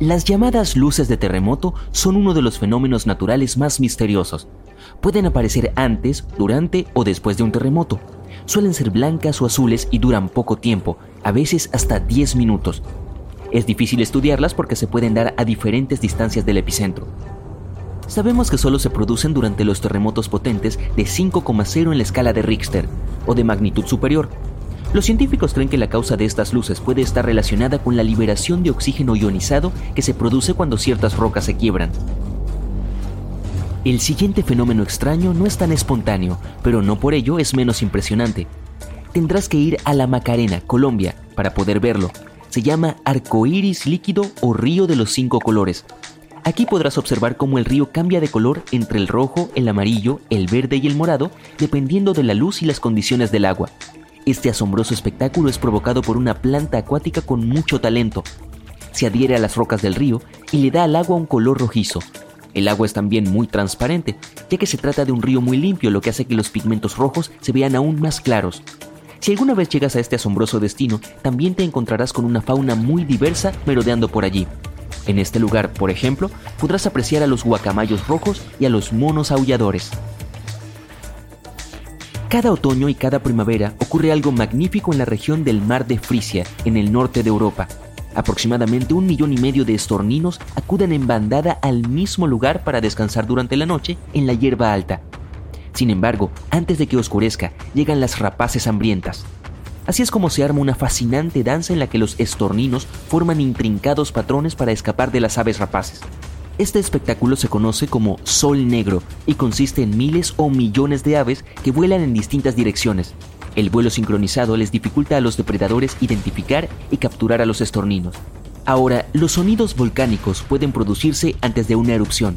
Las llamadas luces de terremoto son uno de los fenómenos naturales más misteriosos. Pueden aparecer antes, durante o después de un terremoto. Suelen ser blancas o azules y duran poco tiempo, a veces hasta 10 minutos. Es difícil estudiarlas porque se pueden dar a diferentes distancias del epicentro. Sabemos que solo se producen durante los terremotos potentes de 5,0 en la escala de Richter o de magnitud superior. Los científicos creen que la causa de estas luces puede estar relacionada con la liberación de oxígeno ionizado que se produce cuando ciertas rocas se quiebran. El siguiente fenómeno extraño no es tan espontáneo, pero no por ello es menos impresionante. Tendrás que ir a la Macarena, Colombia, para poder verlo. Se llama arcoíris líquido o río de los cinco colores, Aquí podrás observar cómo el río cambia de color entre el rojo, el amarillo, el verde y el morado, dependiendo de la luz y las condiciones del agua. Este asombroso espectáculo es provocado por una planta acuática con mucho talento. Se adhiere a las rocas del río y le da al agua un color rojizo. El agua es también muy transparente, ya que se trata de un río muy limpio, lo que hace que los pigmentos rojos se vean aún más claros. Si alguna vez llegas a este asombroso destino, también te encontrarás con una fauna muy diversa merodeando por allí. En este lugar, por ejemplo, podrás apreciar a los guacamayos rojos y a los monos aulladores. Cada otoño y cada primavera ocurre algo magnífico en la región del mar de Frisia, en el norte de Europa. Aproximadamente un millón y medio de estorninos acuden en bandada al mismo lugar para descansar durante la noche en la hierba alta. Sin embargo, antes de que oscurezca, llegan las rapaces hambrientas. Así es como se arma una fascinante danza en la que los estorninos forman intrincados patrones para escapar de las aves rapaces. Este espectáculo se conoce como sol negro y consiste en miles o millones de aves que vuelan en distintas direcciones. El vuelo sincronizado les dificulta a los depredadores identificar y capturar a los estorninos. Ahora, los sonidos volcánicos pueden producirse antes de una erupción,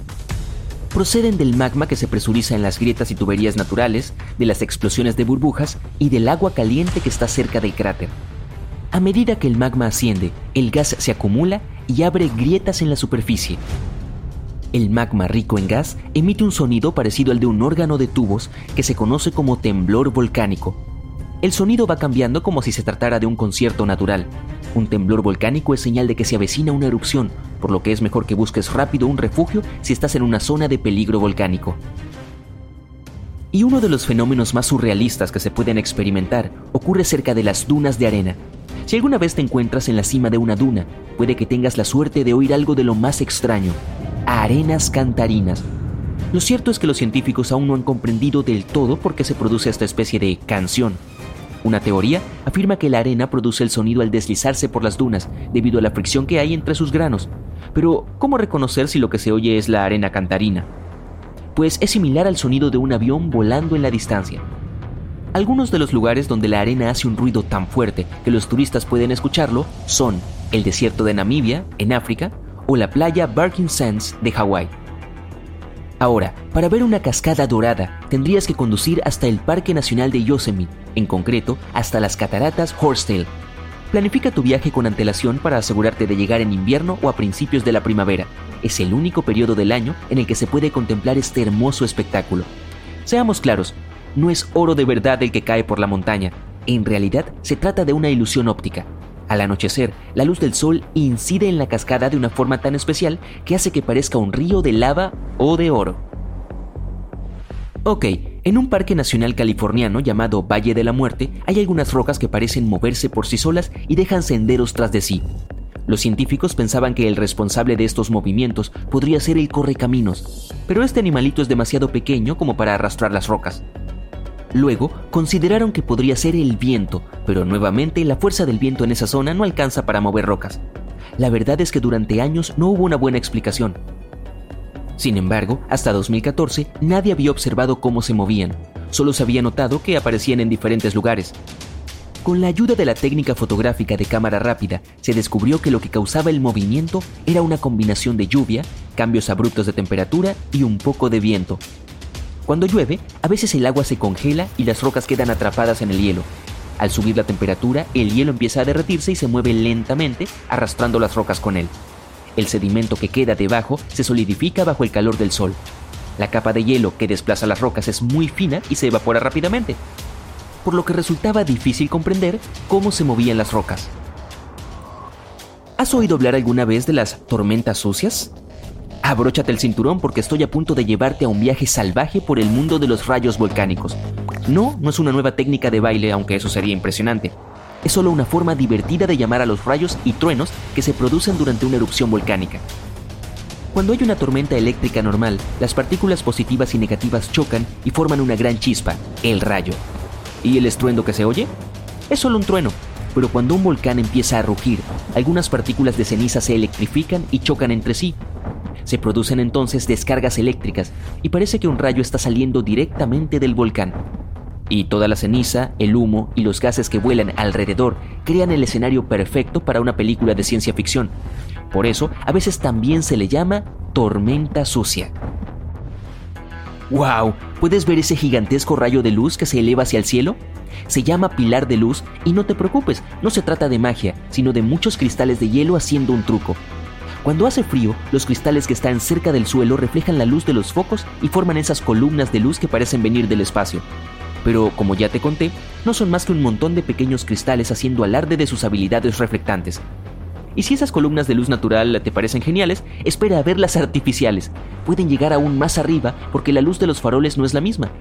proceden del magma que se presuriza en las grietas y tuberías naturales, de las explosiones de burbujas y del agua caliente que está cerca del cráter. A medida que el magma asciende, el gas se acumula y abre grietas en la superficie. El magma rico en gas emite un sonido parecido al de un órgano de tubos que se conoce como temblor volcánico. El sonido va cambiando como si se tratara de un concierto natural. Un temblor volcánico es señal de que se avecina una erupción, por lo que es mejor que busques rápido un refugio si estás en una zona de peligro volcánico. Y uno de los fenómenos más surrealistas que se pueden experimentar ocurre cerca de las dunas de arena. Si alguna vez te encuentras en la cima de una duna, puede que tengas la suerte de oír algo de lo más extraño, arenas cantarinas. Lo cierto es que los científicos aún no han comprendido del todo por qué se produce esta especie de canción, una teoría afirma que la arena produce el sonido al deslizarse por las dunas debido a la fricción que hay entre sus granos. Pero, ¿cómo reconocer si lo que se oye es la arena cantarina? Pues es similar al sonido de un avión volando en la distancia. Algunos de los lugares donde la arena hace un ruido tan fuerte que los turistas pueden escucharlo son el desierto de Namibia, en África, o la playa Barking Sands de Hawái. Ahora, para ver una cascada dorada, tendrías que conducir hasta el Parque Nacional de Yosemite, en concreto, hasta las cataratas Horsetail. Planifica tu viaje con antelación para asegurarte de llegar en invierno o a principios de la primavera. Es el único periodo del año en el que se puede contemplar este hermoso espectáculo. Seamos claros, no es oro de verdad el que cae por la montaña. En realidad, se trata de una ilusión óptica. Al anochecer, la luz del sol incide en la cascada de una forma tan especial que hace que parezca un río de lava o de oro. Ok, en un parque nacional californiano llamado Valle de la Muerte hay algunas rocas que parecen moverse por sí solas y dejan senderos tras de sí. Los científicos pensaban que el responsable de estos movimientos podría ser el correcaminos, pero este animalito es demasiado pequeño como para arrastrar las rocas. Luego, consideraron que podría ser el viento, pero nuevamente la fuerza del viento en esa zona no alcanza para mover rocas. La verdad es que durante años no hubo una buena explicación. Sin embargo, hasta 2014 nadie había observado cómo se movían, solo se había notado que aparecían en diferentes lugares. Con la ayuda de la técnica fotográfica de cámara rápida, se descubrió que lo que causaba el movimiento era una combinación de lluvia, cambios abruptos de temperatura y un poco de viento, cuando llueve, a veces el agua se congela y las rocas quedan atrapadas en el hielo. Al subir la temperatura, el hielo empieza a derretirse y se mueve lentamente, arrastrando las rocas con él. El sedimento que queda debajo se solidifica bajo el calor del sol. La capa de hielo que desplaza las rocas es muy fina y se evapora rápidamente, por lo que resultaba difícil comprender cómo se movían las rocas. ¿Has oído hablar alguna vez de las tormentas sucias? Abróchate el cinturón porque estoy a punto de llevarte a un viaje salvaje por el mundo de los rayos volcánicos. No, no es una nueva técnica de baile, aunque eso sería impresionante. Es solo una forma divertida de llamar a los rayos y truenos que se producen durante una erupción volcánica. Cuando hay una tormenta eléctrica normal, las partículas positivas y negativas chocan y forman una gran chispa, el rayo. ¿Y el estruendo que se oye? Es solo un trueno, pero cuando un volcán empieza a rugir, algunas partículas de ceniza se electrifican y chocan entre sí. Se producen entonces descargas eléctricas y parece que un rayo está saliendo directamente del volcán. Y toda la ceniza, el humo y los gases que vuelan alrededor crean el escenario perfecto para una película de ciencia ficción. Por eso, a veces también se le llama tormenta sucia. ¡Wow! ¿Puedes ver ese gigantesco rayo de luz que se eleva hacia el cielo? Se llama pilar de luz y no te preocupes, no se trata de magia, sino de muchos cristales de hielo haciendo un truco. Cuando hace frío, los cristales que están cerca del suelo reflejan la luz de los focos y forman esas columnas de luz que parecen venir del espacio. Pero, como ya te conté, no son más que un montón de pequeños cristales haciendo alarde de sus habilidades reflectantes. Y si esas columnas de luz natural te parecen geniales, espera a ver las artificiales. Pueden llegar aún más arriba porque la luz de los faroles no es la misma.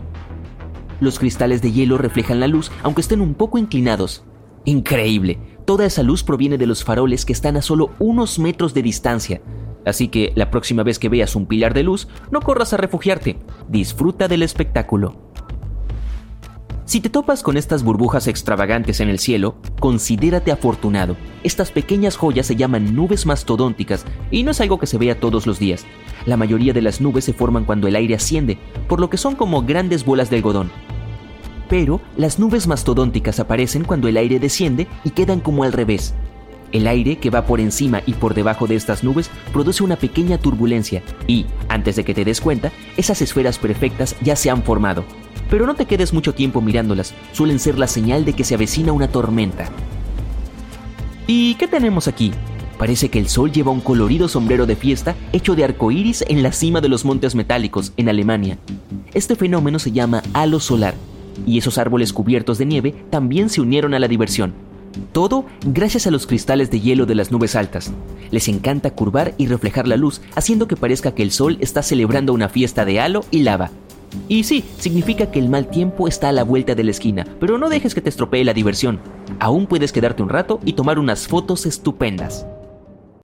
Los cristales de hielo reflejan la luz aunque estén un poco inclinados. Increíble. Toda esa luz proviene de los faroles que están a solo unos metros de distancia. Así que la próxima vez que veas un pilar de luz, no corras a refugiarte. Disfruta del espectáculo. Si te topas con estas burbujas extravagantes en el cielo, considérate afortunado. Estas pequeñas joyas se llaman nubes mastodónticas y no es algo que se vea todos los días. La mayoría de las nubes se forman cuando el aire asciende, por lo que son como grandes bolas de algodón. Pero las nubes mastodónticas aparecen cuando el aire desciende y quedan como al revés. El aire que va por encima y por debajo de estas nubes produce una pequeña turbulencia y, antes de que te des cuenta, esas esferas perfectas ya se han formado. Pero no te quedes mucho tiempo mirándolas, suelen ser la señal de que se avecina una tormenta. ¿Y qué tenemos aquí? Parece que el sol lleva un colorido sombrero de fiesta hecho de arcoíris en la cima de los montes metálicos, en Alemania. Este fenómeno se llama halo solar, y esos árboles cubiertos de nieve también se unieron a la diversión. Todo gracias a los cristales de hielo de las nubes altas. Les encanta curvar y reflejar la luz, haciendo que parezca que el sol está celebrando una fiesta de halo y lava. Y sí, significa que el mal tiempo está a la vuelta de la esquina, pero no dejes que te estropee la diversión. Aún puedes quedarte un rato y tomar unas fotos estupendas.